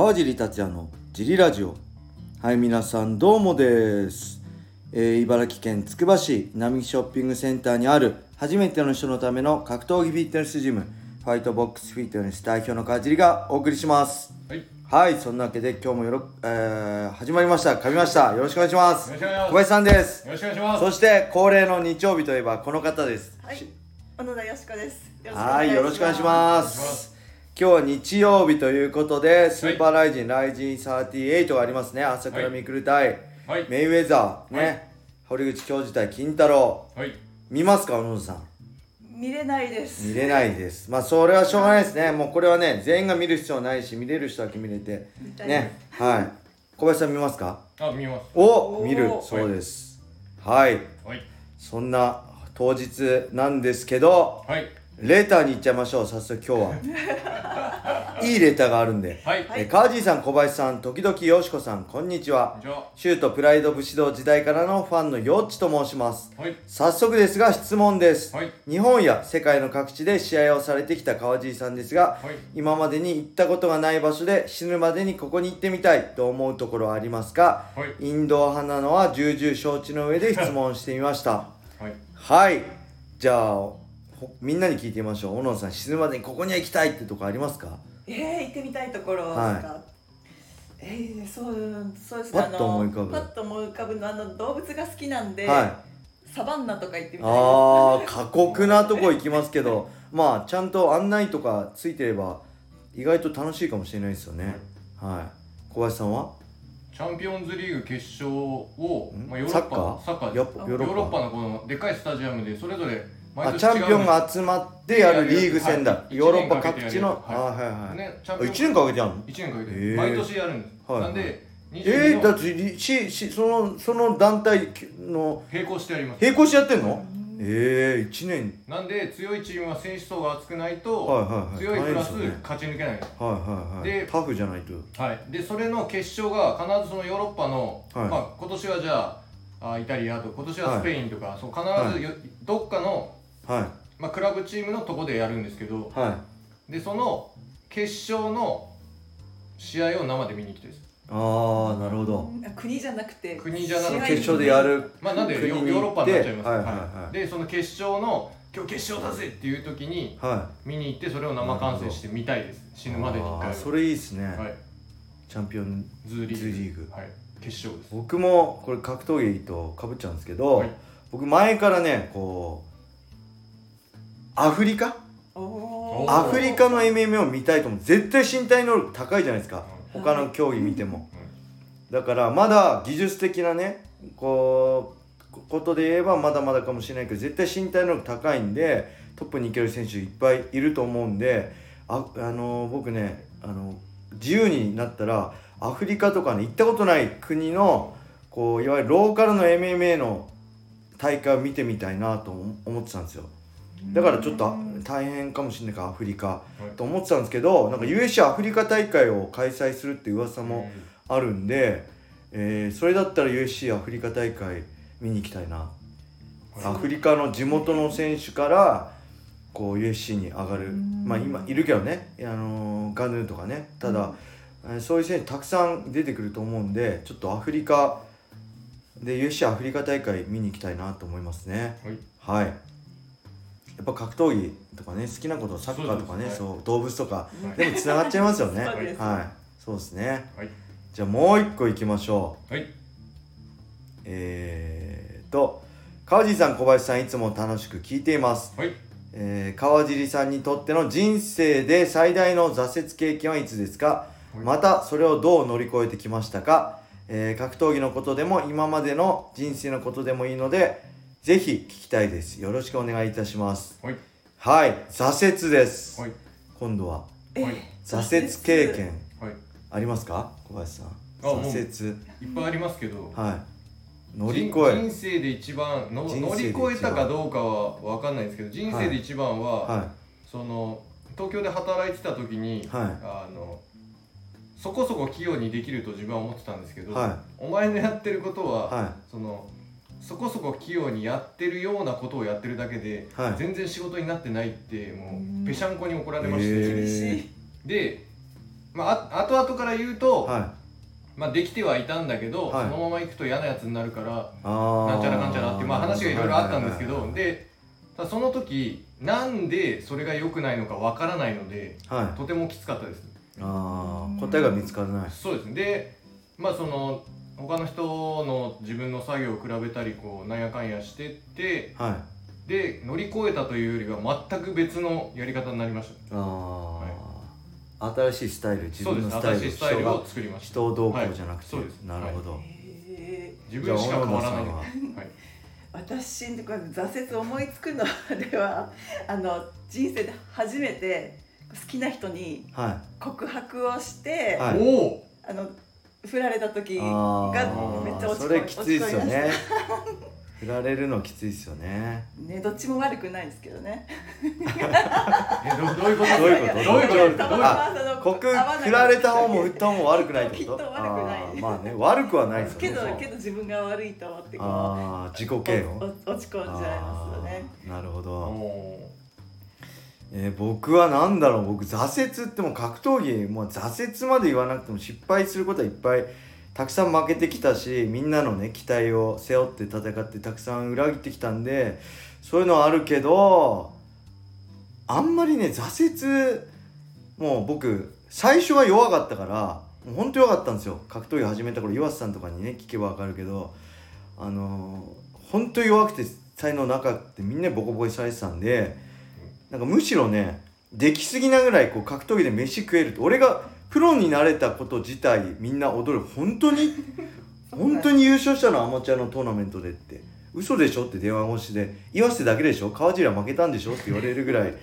川尻達也のジリラジオ。はい皆さんどうもです、えー茨城県つくば市並木ショッピングセンターにある初めての人のための格闘技フィットネスジムファイトボックスフィットネス代表の川尻がお送りします。はい。はいそんなわけで今日もよろ、えー始まりました。噛みましたよろしくお願いします。よろしくお願いします。小林さんです。よろしくお願いします。そして恒例の日曜日といえばこの方です。はい、小野田よしこです。はい、よろしくお願いします。今日は日曜日ということで、スーパーライジン、ライジン38がありますね。朝倉未来対、はい。メイウェザー、ね、はい堀口教授対金太郎。はい。見ますか、小野田さん？見れないです。見れないです。まあ、それはしょうがないですね。もうこれはね、全員が見る必要ないし、見れる人だけ見れて。ね、はい。小林さん見ますか？あ、見ます。お見る、そうです。はい。はい。そんな当日なんですけど、はい。レターに行っちゃいましょう早速今日は いいレターがあるんで、はい。え川尻さん小林さん時々よしこさんこんにちはシュートプライド武士道時代からのファンのよっちと申しますはい。早速ですが質問です、はい。日本や世界の各地で試合をされてきた川尻さんですがはい。今までに行ったことがない場所で死ぬまでにここに行ってみたいと思うところはありますか？はい。インドア派なのは重々承知の上で質問してみましたはい。はいじゃあほみんなに聞いてみましょう。小野さん死ぬまでにここには行きたいってとこありますか？えー、行ってみたいところですか？はえー、そう、そうですパッと思い浮かぶ。パッと思い浮かぶの、あの動物が好きなんで。はい。サバンナとか行ってみたい。あー過酷なとこ行きますけど。まあちゃんと案内とかついてれば意外と楽しいかもしれないですよね。はい。小林さんは？チャンピオンズリーグ決勝を、ん？まあ、ヨーロッパ、サッカー？サッカーでやっぱヨーロッパ。のこのでかいスタジアムでそれぞれ毎あ年チャンピオンが集まってやるリーグ戦だ、はいヨーロッパ各地の、はい。あはいはい、ね、チャあンピオン。1年かけてやるの？一年かけて、へー。毎年やるんです。はいなんで、え22ー、だのってりししそのその団体の並行してやります。並行してやってんの？ええー、1年。なんで、強いチームは選手層が厚くないと、はいはいはい。強いプラスね。勝ち抜けない。はいはいはい。でタフじゃないと。はい、でそれの決勝が必ずそのヨーロッパの、はい。まあ、今年はじゃああイタリアと今年はスペインとか、そう必ずよ、どっかの、はい。まあ、クラブチームのとこでやるんですけどはい。でその決勝の試合を生で見に行きたいです。ああなるほど。あ国じゃなくて。国じゃなくて。試合決勝でやるまあなんでヨ国にヨーロッパになっちゃいます、はいはいはい。でその決勝の今日決勝だぜっていう時には見に行ってそれを生観戦してみたいです。死いぬまでに一回。はあーそれいいですね、はい。チャンピオンズーリーグ。ズーリーグ。はい。決勝です。僕もこれ格闘技とかぶっちゃうんですけど、はい。僕前からねこうアフリカ？アフリカの MMA を見たいと思う。絶対身体能力高いじゃないですか。うん他の競技見ても、だからまだ技術的なねこうこことで言えばまだまだかもしれないけど絶対身体能力高いんでトップに行ける選手いっぱいいると思うんでああの僕ねあの自由になったらアフリカとかね行ったことない国のこういわゆるローカルの MMA の大会を見てみたいなと思思ってたんですよだからちょっと大変かもしれないからアフリカ。はい。と思ってたんですけどなんか USC アフリカ大会を開催するって噂もあるんで、えーそれだったら USC アフリカ大会見に行きたいな。アフリカの地元の選手からこう USC に上がる。うん。まあ今いるけどね、あのーガヌーとかね。ただ、えーそういう選手たくさん出てくると思うんでちょっとアフリカで USC アフリカ大会見に行きたいなと思いますね。はい。はいやっぱ格闘技とかね好きなことサッカーとかねそう動物とかはい。でもつながっちゃいますよね。はい。そうですね。はい。じゃあもう一個いきましょう。はい。えーと川尻さん小林さんいつも楽しく聞いています、はい。えー川尻さんにとっての人生で最大の挫折経験はいつですか？はい。またそれをどう乗り越えてきましたか、えー格闘技のことでも今までの人生のことでもいいのでぜひ聞きたいです。よろしくお願いいたします。はい。はい。挫折です、はい。今度は。えはい。挫折経験。はい。ありますか？小林さん。挫折。いっぱいありますけど。はい。乗り越人え。人生で一番の乗り越えたかどうかは分かんないですけど人生で一番は、はその東京で働いてた時に、はい。あのそこそこ器用にできると自分は思ってたんですけど、はお前のやってることは、はそのそこそこ器用にやってるようなことをやってるだけで、はい。全然仕事になってないってもうぺしゃんこに怒られまして、へー。でまああ後々から言うと、はい。まあできてはいたんだけど、はい。そのまま行くと嫌なやつになるからなんちゃらかんちゃらってまあ話がいろいろあったんですけど、はいはいでただその時なんでそれが良くないのかわからないのでとてもきつかったです。あー。答えが見つからない。そうですね。でまあその他の人の自分の作業を比べたりこうなんやかんやしてってはい。で乗り越えたというよりは全く別のやり方になりました。ああ、新しいスタイル自そうです分のスタイル新しいスタイルを作りました。人をどうこうじゃなくて、はい。そうです。なるほど、へー自分しか変わらない。ははい。私のこれ挫折思いつくのでは あの人生で初めて好きな人にはい。告白をして、はい。おお。あの振られた時がめっちゃ落ちそ込みれきついですよ落ち込みまね振られるのきついですよね。ねどっちも悪くないんですけどね。えどどういうこと？どういうこと？どういうこと？どういうこと？たまたまその告合わなかった振られた方も振った方も悪くないってこと？きっと悪くない。あーまあね悪くはないですよねけどけど自分が悪いと思ってこうああ自己嫌悪。落ち込んじゃいますよね。なるほおど、おえー僕は何だろう僕挫折ってもう格闘技もう挫折まで言わなくても失敗することはいっぱいたくさん負けてきたしみんなのね期待を背負って戦ってたくさん裏切ってきたんでそういうのはあるけどあんまりね挫折もう僕最初は弱かったからもうほんと弱かったんですよ。格闘技始めた頃岩瀬さんとかにね聞けば分かるけどあのー、ほんと弱くて才能なかってみんなボコボコにされてたんでなんかむしろねできすぎなぐらいこう格闘技で飯食えるって俺がプロになれたこと自体みんな驚る。本当に？本当に優勝したのアマチュアのトーナメントでって。嘘でしょ？って電話越しで。岩瀬だけでしょ？川尻は負けたんでしょ？って言われるぐらい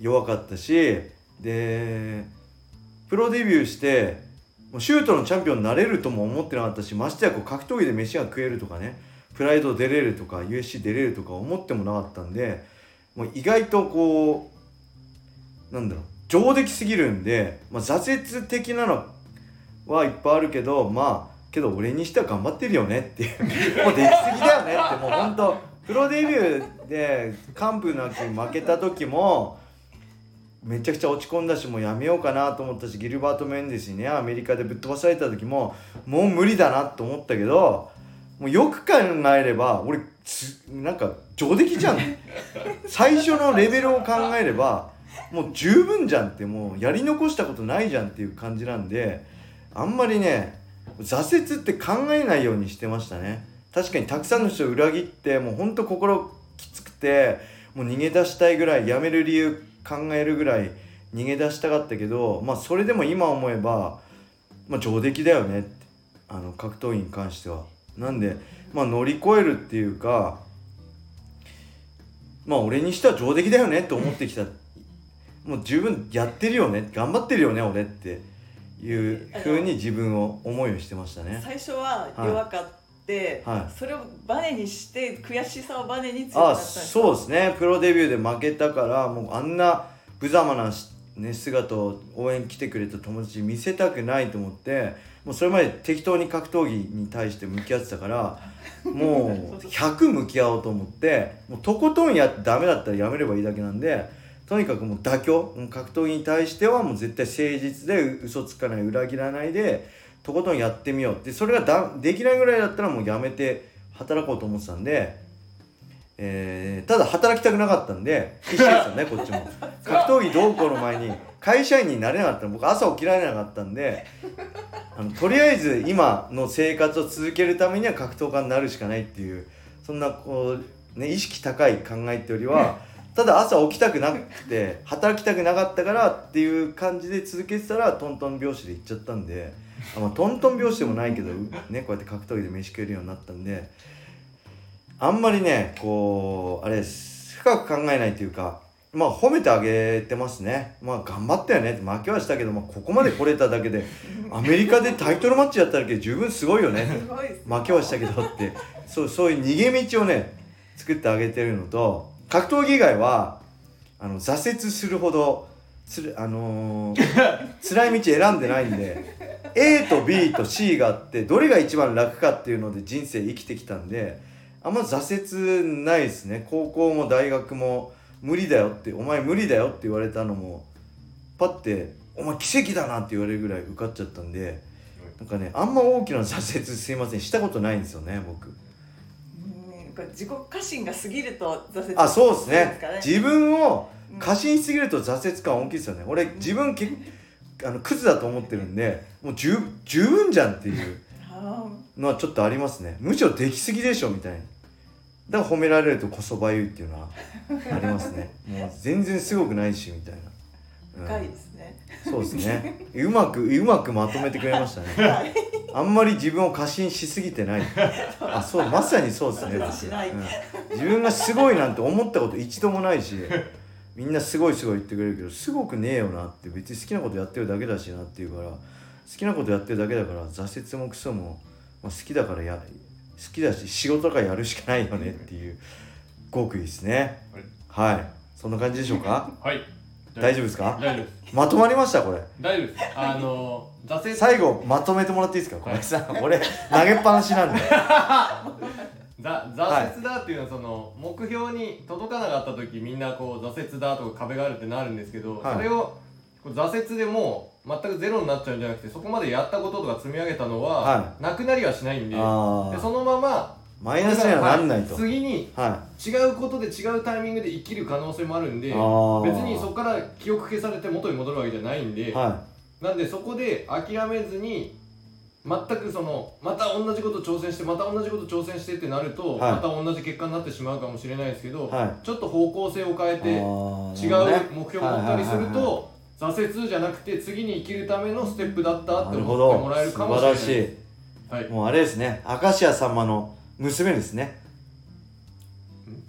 弱かったし。でプロデビューしてもうシュートのチャンピオンになれるとも思ってなかったしましてやこう格闘技で飯が食えるとかねプライド出れるとか USC 出れるとか思ってもなかったんでもう意外とこうなんだろう上出来すぎるんで、まあ、挫折的なのはいっぱいあるけどまあけど俺にしては頑張ってるよねっていう もう出来すぎだよねってもうほんとプロデビューで完封なき負けた時もめちゃくちゃ落ち込んだしもうやめようかなと思ったしギルバート・メンデスにねアメリカでぶっ飛ばされた時ももう無理だなと思ったけどもうよく考えれば俺つなんか上出来じゃん。最初のレベルを考えればもう十分じゃんってもうやり残したことないじゃんっていう感じなんであんまりね挫折って考えないようにしてましたね。確かにたくさんの人を裏切ってもうほんと心きつくてもう逃げ出したいぐらいやめる理由考えるぐらい逃げ出したかったけどまあそれでも今思えば、まあ、上出来だよねあの格闘技に関しては。なんでまあ乗り越えるっていうかまあ俺にしては上出来だよねと思ってきた。もう十分やってるよね。頑張ってるよね俺っていうふうに自分を思いをしてましたね。最初は弱かって、はい。それをバネにして悔しさをバネに強くなあったそうですね。プロデビューで負けたからもうあんな無様なし、ね、姿を応援来てくれた友達に見せたくないと思ってもうそれまで適当に格闘技に対して向き合ってたからもう100向き合おうと思ってもうとことんやってダメだったらやめればいいだけなんでとにかくもう妥協。格闘技に対してはもう絶対誠実で嘘つかない裏切らないでとことんやってみよう。でそれがだできないぐらいだったらもうやめて働こうと思ってたんで、えーただ働きたくなかったんで必死ですよね こっちも。格闘技どうこうの前に会社員になれなかった僕朝起きられなかったんであのとりあえず今の生活を続けるためには格闘家になるしかないっていうそんなこう、ね、意識高い考えってよりはただ朝起きたくなくて働きたくなかったからっていう感じで続けてたらトントン拍子で行っちゃったんであ、まあ、トントン拍子でもないけど、ね、こうやって格闘技で飯食えるようになったんであんまりねこうあれです。深く考えないというかまあ褒めてあげてますね。まあ頑張ったよね。って負けはしたけど、まあ、ここまで来れただけで アメリカでタイトルマッチやっただけで十分すごいよね。負けはしたけどって。そうそういう逃げ道をね作ってあげてるのと格闘技以外はあの挫折するほどつるあのー 辛い道選んでないんで A と B と C があってどれが一番楽かっていうので人生生きてきたんであんま挫折ないですね。高校も大学も無理だよってお前無理だよって言われたのもパッてお前奇跡だなって言われるぐらい受かっちゃったんでなんかねあんま大きな挫折すいません。したことないんですよね僕。自己過信が過ぎると挫折あそうですね。か自分をうん。過信しすぎると挫折感大きいですよね。俺自分けあのクズだと思ってるんでもう十十分じゃんっていうあのはちょっとありますね。むしろできすぎでしょみたいなだから褒められるとこそばゆいっていうのはありますね。もう全然すごくないしみたいな、深いですね、そうですね。うまくうまくまとめてくれましたね。はい。あんまり自分を過信しすぎてない。あそうまさにそうですね。挫折しない。うん。自分がすごいなんて思ったこと一度もないしみんなすごいすごい言ってくれるけどすごくねえよなって別に好きなことやってるだけだしなっていうから好きなことやってるだけだから挫折もクソも、まあ、好きだからや好きだし仕事とかやるしかないよねっていう極意ですね。はい。そんな感じでしょうか？はい。大丈夫ですか？大丈夫です。まとまりましたこれ。大丈夫です。あの挫折最後まとめてもらっていいですか？小林さん俺投げっぱなしなんで。ざ挫折だっていうのはその目標に届かなかった時みんなこう挫折だとか壁があるってなるんですけど、はい。それを挫折でもう全くゼロになっちゃうんじゃなくてそこまでやったこととか積み上げたのは、はなくなりはしないんででそのままマイナスにはなんないと。は次には違うことで違うタイミングで生きる可能性もあるんで別にそこから記憶消されて元に戻るわけじゃないんで、い。はなんでそこで諦めずに全くそのまた同じこと挑戦してまた同じこと挑戦してってなると、はい。また同じ結果になってしまうかもしれないですけど、はちょっと方向性を変えいて違あうー目標を持ったりすると挫折じゃなくて次に生きるためのステップだったって思ってもど。らえるかも素晴しれない。らしはい。いもうあれですね。明石家さんまの娘ですね。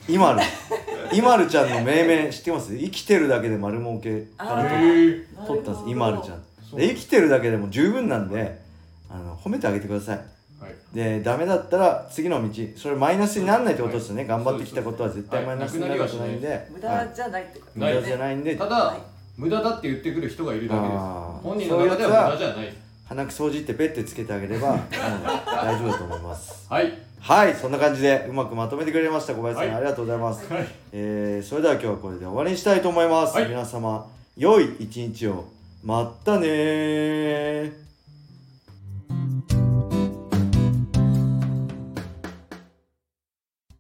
イマルイマルちゃんの命名知ってます？生きてるだけで丸儲けあタレントへえ取ったんです。イマルちゃん。生きてるだけでも十分なんであの褒めてあげてください。はい。でダメだったら次の道それマイナスにならないってことですよね、頑張ってきたことは絶対マイナスになることないんで、無はい。駄じゃないってこと無駄じゃないんで。ただ、はい無駄だって言ってくる人がいるだけです。あー。本人の中では無駄じゃない。鼻くそをじってペッてつけてあげれば、う ん大丈夫だと思います。はい。はいそんな感じでうまくまとめてくれました小林さん、はい。ありがとうございます、はい。えーそれでは今日はこれで終わりにしたいと思います、はい。皆様良い一日を。まったねー